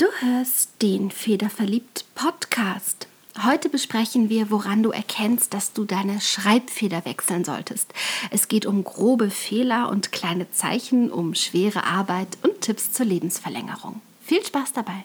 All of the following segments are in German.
Du hörst den Federverliebt Podcast. Heute besprechen wir, woran du erkennst, dass du deine Schreibfeder wechseln solltest. Es geht um grobe Fehler und kleine Zeichen, um schwere Arbeit und Tipps zur Lebensverlängerung. Viel Spaß dabei!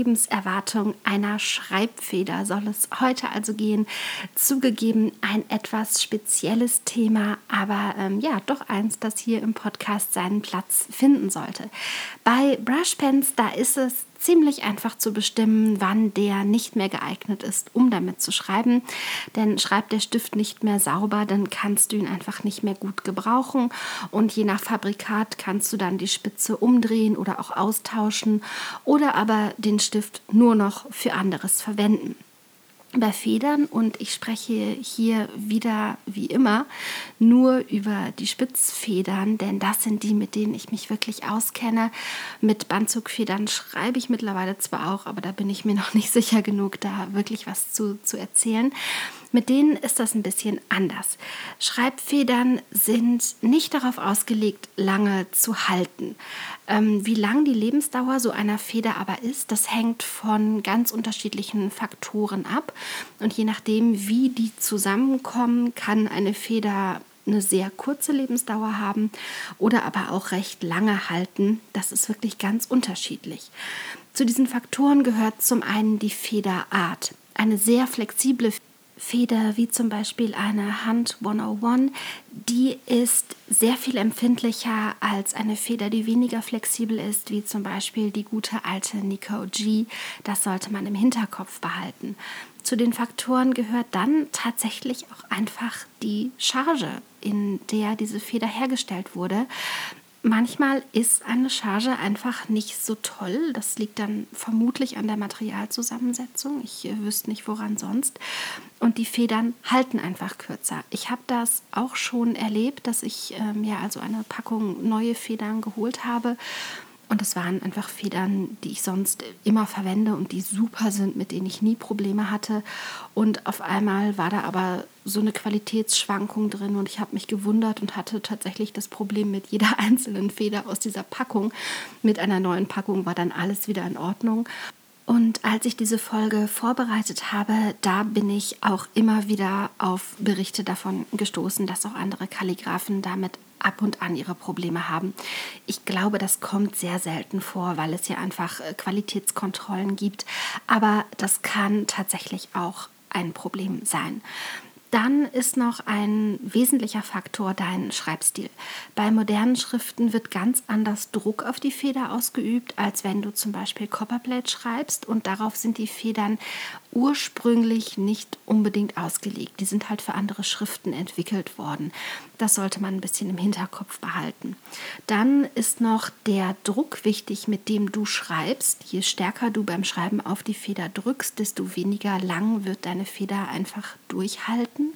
Lebenserwartung einer Schreibfeder soll es heute also gehen. Zugegeben ein etwas spezielles Thema, aber ähm, ja, doch eins, das hier im Podcast seinen Platz finden sollte. Bei Brushpens, da ist es ziemlich einfach zu bestimmen, wann der nicht mehr geeignet ist, um damit zu schreiben. Denn schreibt der Stift nicht mehr sauber, dann kannst du ihn einfach nicht mehr gut gebrauchen. Und je nach Fabrikat kannst du dann die Spitze umdrehen oder auch austauschen oder aber den Stift nur noch für anderes verwenden bei Federn und ich spreche hier wieder wie immer nur über die Spitzfedern, denn das sind die, mit denen ich mich wirklich auskenne. Mit Bandzugfedern schreibe ich mittlerweile zwar auch, aber da bin ich mir noch nicht sicher genug, da wirklich was zu, zu erzählen. Mit denen ist das ein bisschen anders. Schreibfedern sind nicht darauf ausgelegt, lange zu halten. Ähm, wie lang die Lebensdauer so einer Feder aber ist, das hängt von ganz unterschiedlichen Faktoren ab. Und je nachdem, wie die zusammenkommen, kann eine Feder eine sehr kurze Lebensdauer haben oder aber auch recht lange halten. Das ist wirklich ganz unterschiedlich. Zu diesen Faktoren gehört zum einen die Federart. Eine sehr flexible Feder wie zum Beispiel eine Hand 101, die ist sehr viel empfindlicher als eine Feder, die weniger flexibel ist, wie zum Beispiel die gute alte Nico G. Das sollte man im Hinterkopf behalten. Zu den Faktoren gehört dann tatsächlich auch einfach die Charge, in der diese Feder hergestellt wurde. Manchmal ist eine Charge einfach nicht so toll. Das liegt dann vermutlich an der Materialzusammensetzung. Ich äh, wüsste nicht, woran sonst. Und die Federn halten einfach kürzer. Ich habe das auch schon erlebt, dass ich äh, mir also eine Packung neue Federn geholt habe und das waren einfach Federn, die ich sonst immer verwende und die super sind, mit denen ich nie Probleme hatte. Und auf einmal war da aber so eine Qualitätsschwankung drin und ich habe mich gewundert und hatte tatsächlich das Problem mit jeder einzelnen Feder aus dieser Packung. Mit einer neuen Packung war dann alles wieder in Ordnung. Und als ich diese Folge vorbereitet habe, da bin ich auch immer wieder auf Berichte davon gestoßen, dass auch andere Kalligraphen damit ab und an ihre Probleme haben. Ich glaube, das kommt sehr selten vor, weil es ja einfach äh, Qualitätskontrollen gibt. Aber das kann tatsächlich auch ein Problem sein. Dann ist noch ein wesentlicher Faktor dein Schreibstil. Bei modernen Schriften wird ganz anders Druck auf die Feder ausgeübt, als wenn du zum Beispiel Copperplate schreibst und darauf sind die Federn ursprünglich nicht unbedingt ausgelegt. Die sind halt für andere Schriften entwickelt worden. Das sollte man ein bisschen im Hinterkopf behalten. Dann ist noch der Druck wichtig, mit dem du schreibst. Je stärker du beim Schreiben auf die Feder drückst, desto weniger lang wird deine Feder einfach durchhalten.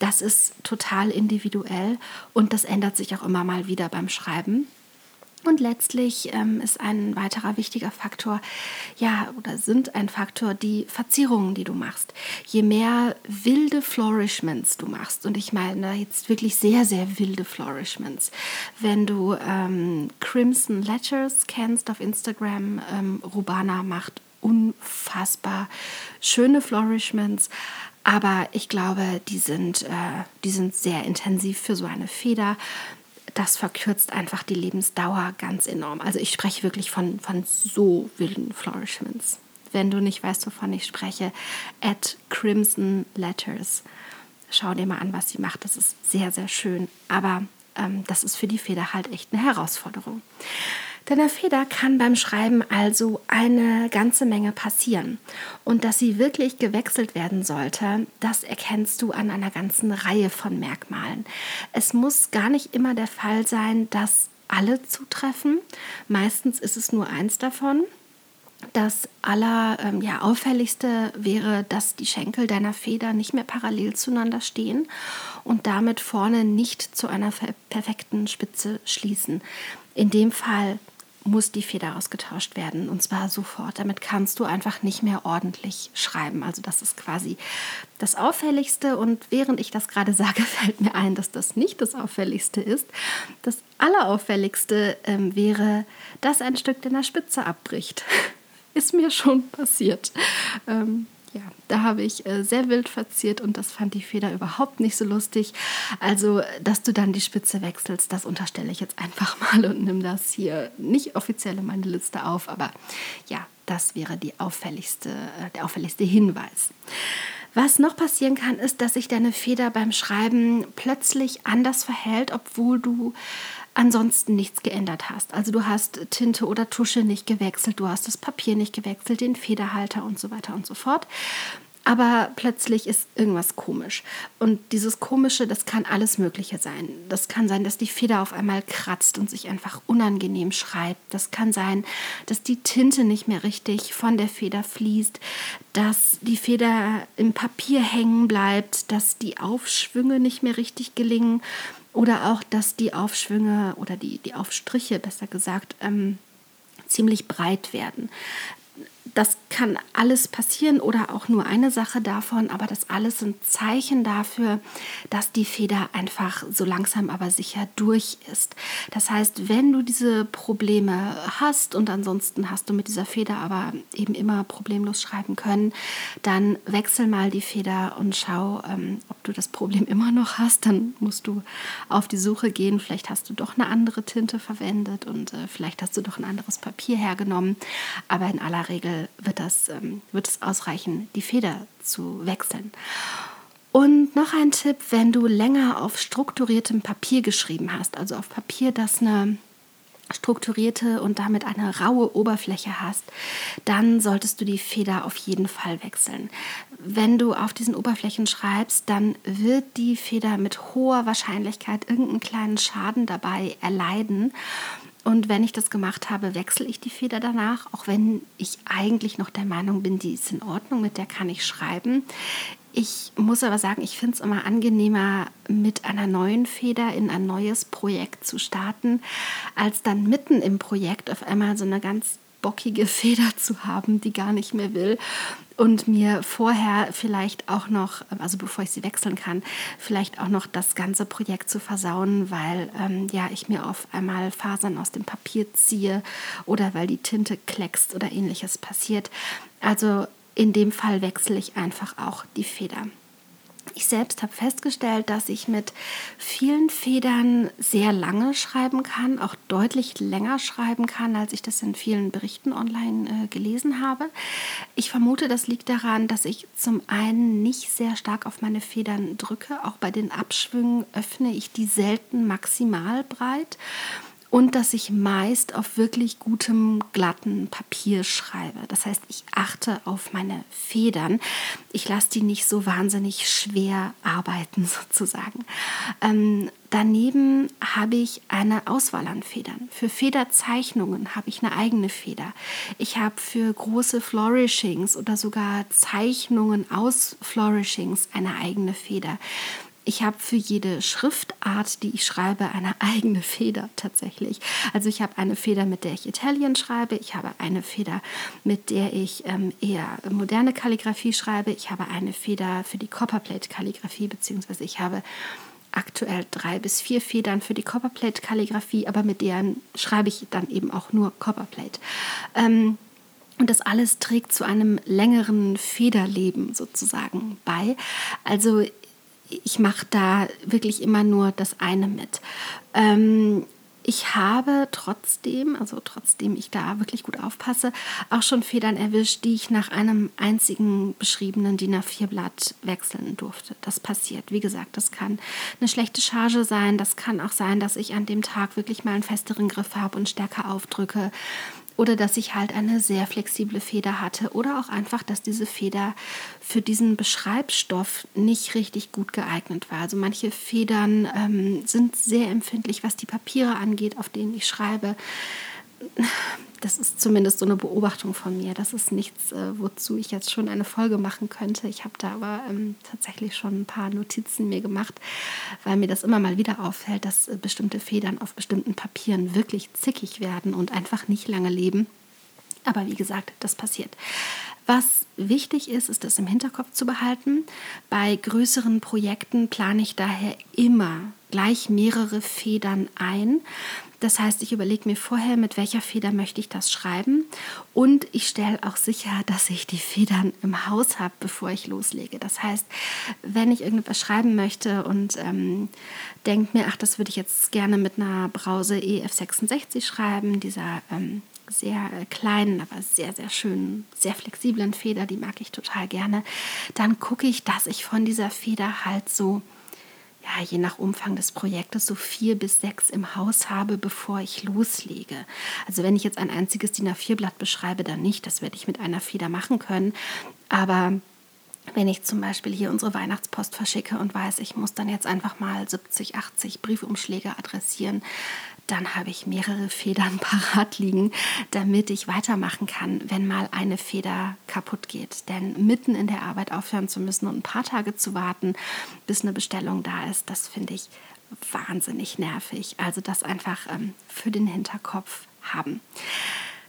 Das ist total individuell und das ändert sich auch immer mal wieder beim Schreiben. Und letztlich ähm, ist ein weiterer wichtiger Faktor, ja, oder sind ein Faktor die Verzierungen, die du machst. Je mehr wilde Flourishments du machst, und ich meine jetzt wirklich sehr, sehr wilde Flourishments, wenn du ähm, Crimson Letters kennst auf Instagram, ähm, Rubana macht unfassbar schöne Flourishments Aber ich glaube, die sind, äh, die sind sehr intensiv für so eine Feder. Das verkürzt einfach die Lebensdauer ganz enorm. Also ich spreche wirklich von, von so wilden Flourishments. Wenn du nicht weißt, wovon ich spreche, at Crimson Letters. Schau dir mal an, was sie macht. Das ist sehr, sehr schön. Aber ähm, das ist für die Feder halt echt eine Herausforderung. Deiner Feder kann beim Schreiben also eine ganze Menge passieren. Und dass sie wirklich gewechselt werden sollte, das erkennst du an einer ganzen Reihe von Merkmalen. Es muss gar nicht immer der Fall sein, dass alle zutreffen. Meistens ist es nur eins davon. Das aller ähm, ja, auffälligste wäre, dass die Schenkel deiner Feder nicht mehr parallel zueinander stehen und damit vorne nicht zu einer perfekten Spitze schließen. In dem Fall muss die Feder ausgetauscht werden und zwar sofort. Damit kannst du einfach nicht mehr ordentlich schreiben. Also das ist quasi das Auffälligste und während ich das gerade sage, fällt mir ein, dass das nicht das Auffälligste ist. Das Allerauffälligste ähm, wäre, dass ein Stück deiner Spitze abbricht. ist mir schon passiert. Ähm, ja, da habe ich äh, sehr wild verziert und das fand die Feder überhaupt nicht so lustig. Also, dass du dann die Spitze wechselst, das unterstelle ich jetzt einfach mal und nimm das hier nicht offiziell in meine Liste auf, aber ja, das wäre die auffälligste, äh, der auffälligste Hinweis. Was noch passieren kann, ist, dass sich deine Feder beim Schreiben plötzlich anders verhält, obwohl du ansonsten nichts geändert hast. Also du hast Tinte oder Tusche nicht gewechselt, du hast das Papier nicht gewechselt, den Federhalter und so weiter und so fort. Aber plötzlich ist irgendwas komisch. Und dieses Komische, das kann alles Mögliche sein. Das kann sein, dass die Feder auf einmal kratzt und sich einfach unangenehm schreibt. Das kann sein, dass die Tinte nicht mehr richtig von der Feder fließt, dass die Feder im Papier hängen bleibt, dass die Aufschwünge nicht mehr richtig gelingen oder auch, dass die Aufschwünge oder die, die Aufstriche, besser gesagt, ähm, ziemlich breit werden das kann alles passieren oder auch nur eine Sache davon, aber das alles sind Zeichen dafür, dass die Feder einfach so langsam aber sicher durch ist. Das heißt, wenn du diese Probleme hast und ansonsten hast du mit dieser Feder aber eben immer problemlos schreiben können, dann wechsel mal die Feder und schau, ähm, ob du das Problem immer noch hast. Dann musst du auf die Suche gehen. Vielleicht hast du doch eine andere Tinte verwendet und äh, vielleicht hast du doch ein anderes Papier hergenommen. Aber in aller Regel wird, das, ähm, wird es ausreichen, die Feder zu wechseln. Und noch ein Tipp, wenn du länger auf strukturiertem Papier geschrieben hast, also auf Papier, das eine strukturierte und damit eine raue Oberfläche hast, dann solltest du die Feder auf jeden Fall wechseln. Wenn du auf diesen Oberflächen schreibst, dann wird die Feder mit hoher Wahrscheinlichkeit irgendeinen kleinen Schaden dabei erleiden. Und wenn ich das gemacht habe, wechsle ich die Feder danach, auch wenn ich eigentlich noch der Meinung bin, die ist in Ordnung, mit der kann ich schreiben. Ich muss aber sagen, ich finde es immer angenehmer, mit einer neuen Feder in ein neues Projekt zu starten, als dann mitten im Projekt auf einmal so eine ganz bockige Feder zu haben, die gar nicht mehr will und mir vorher vielleicht auch noch, also bevor ich sie wechseln kann, vielleicht auch noch das ganze Projekt zu versauen, weil ähm, ja ich mir auf einmal Fasern aus dem Papier ziehe oder weil die Tinte kleckst oder ähnliches passiert. Also in dem Fall wechsle ich einfach auch die Feder. Ich selbst habe festgestellt, dass ich mit vielen Federn sehr lange schreiben kann, auch deutlich länger schreiben kann, als ich das in vielen Berichten online äh, gelesen habe. Ich vermute, das liegt daran, dass ich zum einen nicht sehr stark auf meine Federn drücke. Auch bei den Abschwüngen öffne ich die selten maximal breit und dass ich meist auf wirklich gutem, glatten Papier schreibe. Das heißt, ich achte auf meine Federn. Ich lasse die nicht so wahnsinnig schwer arbeiten, sozusagen. Ähm, daneben habe ich eine Auswahl an Federn. Für Federzeichnungen habe ich eine eigene Feder. Ich habe für große Flourishings oder sogar Zeichnungen aus Flourishings eine eigene Feder. Ich habe für jede Schriftart, die ich schreibe, eine eigene Feder tatsächlich. Also ich habe eine Feder, mit der ich Italien schreibe. Ich habe eine Feder, mit der ich ähm, eher moderne Kalligrafie schreibe. Ich habe eine Feder für die Copperplate-Kalligrafie, beziehungsweise ich habe aktuell drei bis vier Federn für die Copperplate-Kalligrafie, aber mit deren schreibe ich dann eben auch nur Copperplate. Ähm, Und das alles trägt zu einem längeren Federleben sozusagen bei. Also ich mache da wirklich immer nur das eine mit. Ähm, ich habe trotzdem, also trotzdem ich da wirklich gut aufpasse, auch schon Federn erwischt, die ich nach einem einzigen beschriebenen DIN A4-Blatt wechseln durfte. Das passiert. Wie gesagt, das kann eine schlechte Charge sein. Das kann auch sein, dass ich an dem Tag wirklich mal einen festeren Griff habe und stärker aufdrücke oder dass ich halt eine sehr flexible Feder hatte oder auch einfach, dass diese Feder für diesen Beschreibstoff nicht richtig gut geeignet war. Also manche Federn ähm, sind sehr empfindlich, was die Papiere angeht, auf denen ich schreibe das ist zumindest so eine Beobachtung von mir. Das ist nichts, äh, wozu ich jetzt schon eine Folge machen könnte. Ich habe da aber ähm, tatsächlich schon ein paar Notizen mir gemacht, weil mir das immer mal wieder auffällt, dass äh, bestimmte Federn auf bestimmten Papieren wirklich zickig werden und einfach nicht lange leben. Aber wie gesagt, das passiert. Was wichtig ist, ist das im Hinterkopf zu behalten. Bei größeren Projekten plane ich daher immer gleich mehrere Federn ein. Das heißt, ich überlege mir vorher, mit welcher Feder möchte ich das schreiben und ich stelle auch sicher, dass ich die Federn im Haus habe, bevor ich loslege. Das heißt, wenn ich irgendetwas schreiben möchte und ähm, denke mir, ach, das würde ich jetzt gerne mit einer Brause EF66 schreiben, dieser ähm, sehr äh, kleinen, aber sehr, sehr schönen, sehr flexiblen Feder, die mag ich total gerne, dann gucke ich, dass ich von dieser Feder halt so, je nach Umfang des Projektes, so vier bis sechs im Haus habe, bevor ich loslege. Also wenn ich jetzt ein einziges DIN A4-Blatt beschreibe, dann nicht, das werde ich mit einer Feder machen können, aber wenn ich zum Beispiel hier unsere Weihnachtspost verschicke und weiß, ich muss dann jetzt einfach mal 70, 80 Briefumschläge adressieren, dann habe ich mehrere Federn parat liegen, damit ich weitermachen kann, wenn mal eine Feder kaputt geht. Denn mitten in der Arbeit aufhören zu müssen und ein paar Tage zu warten, bis eine Bestellung da ist, das finde ich wahnsinnig nervig. Also das einfach ähm, für den Hinterkopf haben.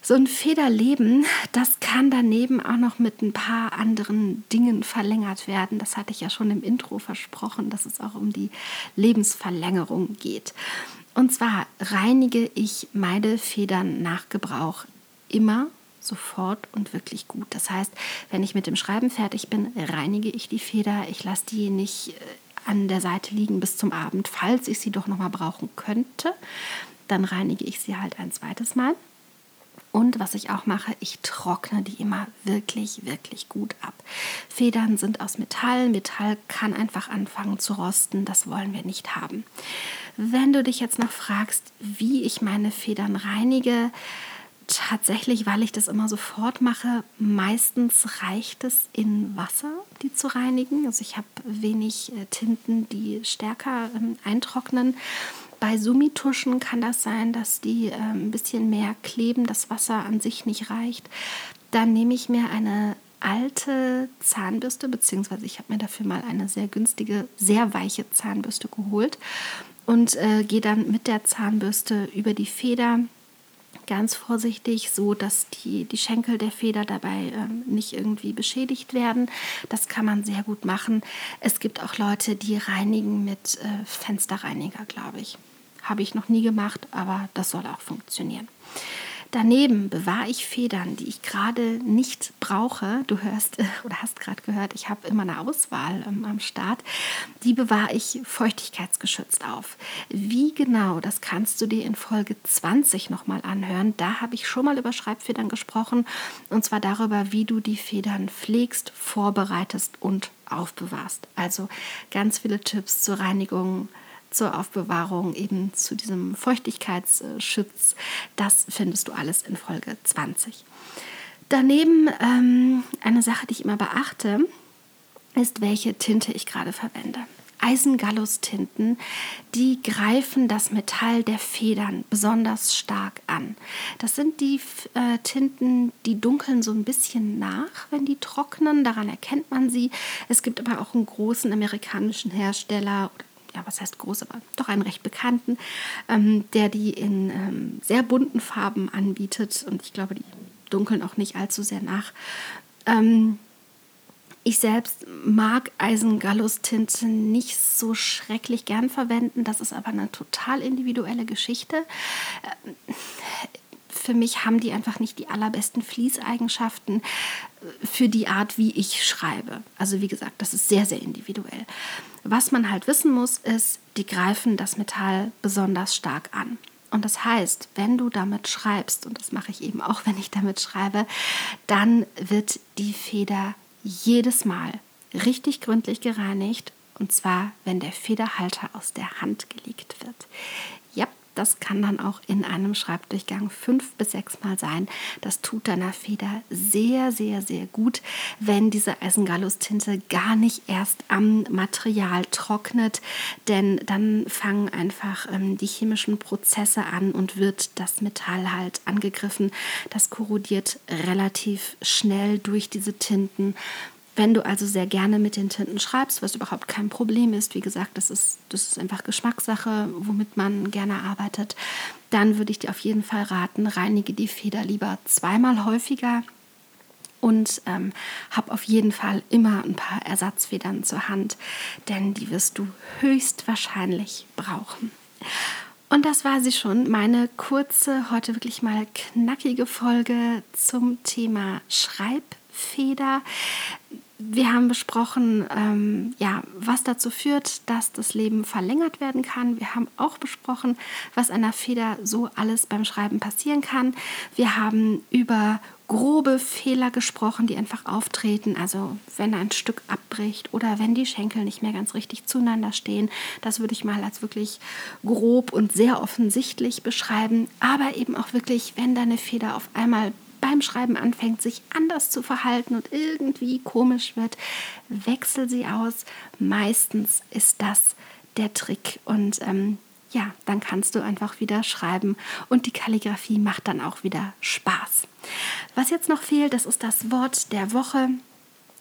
So ein Federleben, das kann daneben auch noch mit ein paar anderen Dingen verlängert werden. Das hatte ich ja schon im Intro versprochen, dass es auch um die Lebensverlängerung geht. Und zwar reinige ich meine Federn nach Gebrauch immer sofort und wirklich gut. Das heißt, wenn ich mit dem Schreiben fertig bin, reinige ich die Feder. Ich lasse die nicht äh, an der Seite liegen bis zum Abend. Falls ich sie doch noch mal brauchen könnte, dann reinige ich sie halt ein zweites Mal. Und was ich auch mache, ich trockne die immer wirklich, wirklich gut ab. Federn sind aus Metall. Metall kann einfach anfangen zu rosten. Das wollen wir nicht haben. Wenn du dich jetzt noch fragst, wie ich meine Federn reinige, tatsächlich, weil ich das immer sofort mache, meistens reicht es in Wasser, die zu reinigen. Also ich habe wenig äh, Tinten, die stärker ähm, eintrocknen. Bei Summituschen kann das sein, dass die äh, ein bisschen mehr kleben, das Wasser an sich nicht reicht. Dann nehme ich mir eine alte Zahnbürste, beziehungsweise ich habe mir dafür mal eine sehr günstige, sehr weiche Zahnbürste geholt und äh, gehe dann mit der Zahnbürste über die Feder ganz vorsichtig, so dass die, die Schenkel der Feder dabei ähm, nicht irgendwie beschädigt werden. Das kann man sehr gut machen. Es gibt auch Leute, die reinigen mit äh, Fensterreiniger, glaube ich. Habe ich noch nie gemacht, aber das soll auch funktionieren. Daneben bewahre ich Federn, die ich gerade nicht brauche. Du hörst oder hast gerade gehört, ich habe immer eine Auswahl ähm, am Start. Die bewahre ich feuchtigkeitsgeschützt auf. Wie genau, das kannst du dir in Folge 20 nochmal anhören. Da habe ich schon mal über Schreibfedern gesprochen und zwar darüber, wie du die Federn pflegst, vorbereitest und aufbewahrst. Also ganz viele Tipps zur Reinigung zur Aufbewahrung, eben zu diesem Feuchtigkeitsschutz. Das findest du alles in Folge 20. Daneben ähm, eine Sache, die ich immer beachte, ist, welche Tinte ich gerade verwende. Eisengallus-Tinten, die greifen das Metall der Federn besonders stark an. Das sind die äh, Tinten, die dunkeln so ein bisschen nach, wenn die trocknen. Daran erkennt man sie. Es gibt aber auch einen großen amerikanischen Hersteller oder ja, was heißt groß, aber doch einen recht bekannten, ähm, der die in ähm, sehr bunten Farben anbietet und ich glaube, die dunkeln auch nicht allzu sehr nach. Ähm, ich selbst mag Eisengallus-Tinte nicht so schrecklich gern verwenden. Das ist aber eine total individuelle Geschichte. Äh, für mich haben die einfach nicht die allerbesten Fließeigenschaften äh, für die Art, wie ich schreibe. Also wie gesagt, das ist sehr, sehr individuell. Was man halt wissen muss, ist, die greifen das Metall besonders stark an. Und das heißt, wenn du damit schreibst, und das mache ich eben auch, wenn ich damit schreibe, dann wird die Feder jedes Mal richtig gründlich gereinigt. Und zwar, wenn der Federhalter aus der Hand gelegt wird. Ja, das kann dann auch in einem Schreibdurchgang fünf bis sechs Mal sein. Das tut deiner Feder sehr, sehr, sehr gut, wenn diese Eisengallus-Tinte gar nicht erst am Material trocknet, denn dann fangen einfach ähm, die chemischen Prozesse an und wird das Metall halt angegriffen. Das korrodiert relativ schnell durch diese Tinten wenn du also sehr gerne mit den Tinten schreibst, was überhaupt kein Problem ist, wie gesagt, das ist, das ist einfach Geschmackssache, womit man gerne arbeitet, dann würde ich dir auf jeden Fall raten, reinige die Feder lieber zweimal häufiger und ähm, hab auf jeden Fall immer ein paar Ersatzfedern zur Hand, denn die wirst du höchstwahrscheinlich brauchen. Und das war sie schon, meine kurze, heute wirklich mal knackige Folge zum Thema Schreibfeder wir haben besprochen, ähm, ja, was dazu führt, dass das Leben verlängert werden kann. Wir haben auch besprochen, was einer Feder so alles beim Schreiben passieren kann. Wir haben über grobe Fehler gesprochen, die einfach auftreten. Also wenn ein Stück abbricht oder wenn die Schenkel nicht mehr ganz richtig zueinander stehen. Das würde ich mal als wirklich grob und sehr offensichtlich beschreiben. Aber eben auch wirklich, wenn deine Feder auf einmal beim Schreiben anfängt, sich anders zu verhalten und irgendwie komisch wird, wechsel sie aus. Meistens ist das der Trick und ähm, ja, dann kannst du einfach wieder schreiben und die Kalligrafie macht dann auch wieder Spaß. Was jetzt noch fehlt, das ist das Wort der Woche.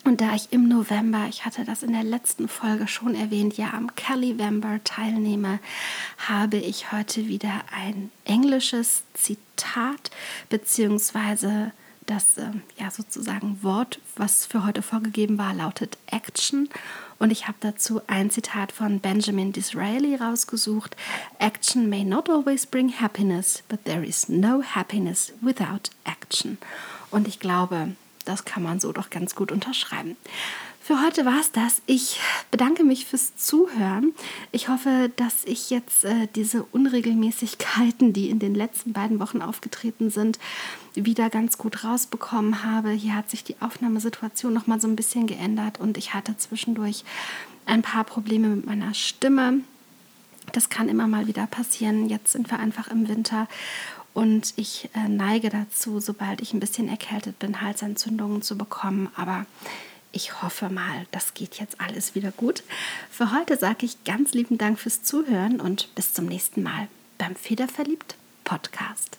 Und da ich im November, ich hatte das in der letzten Folge schon erwähnt, ja am Calivember teilnehme, habe ich heute wieder ein englisches Zitat beziehungsweise das äh, ja sozusagen Wort, was für heute vorgegeben war, lautet Action. Und ich habe dazu ein Zitat von Benjamin Disraeli rausgesucht. Action may not always bring happiness, but there is no happiness without action. Und ich glaube, das kann man so doch ganz gut unterschreiben. Für heute war es das. Ich bedanke mich fürs Zuhören. Ich hoffe, dass ich jetzt äh, diese Unregelmäßigkeiten, die in den letzten beiden Wochen aufgetreten sind, wieder ganz gut rausbekommen habe. Hier hat sich die Aufnahmesituation noch mal so ein bisschen geändert und ich hatte zwischendurch ein paar Probleme mit meiner Stimme. Das kann immer mal wieder passieren. Jetzt sind wir einfach im Winter und ich äh, neige dazu, sobald ich ein bisschen erkältet bin, Halsentzündungen zu bekommen. Aber ich hoffe mal, das geht jetzt alles wieder gut. Für heute sage ich ganz lieben Dank fürs Zuhören und bis zum nächsten Mal beim Federverliebt Podcast.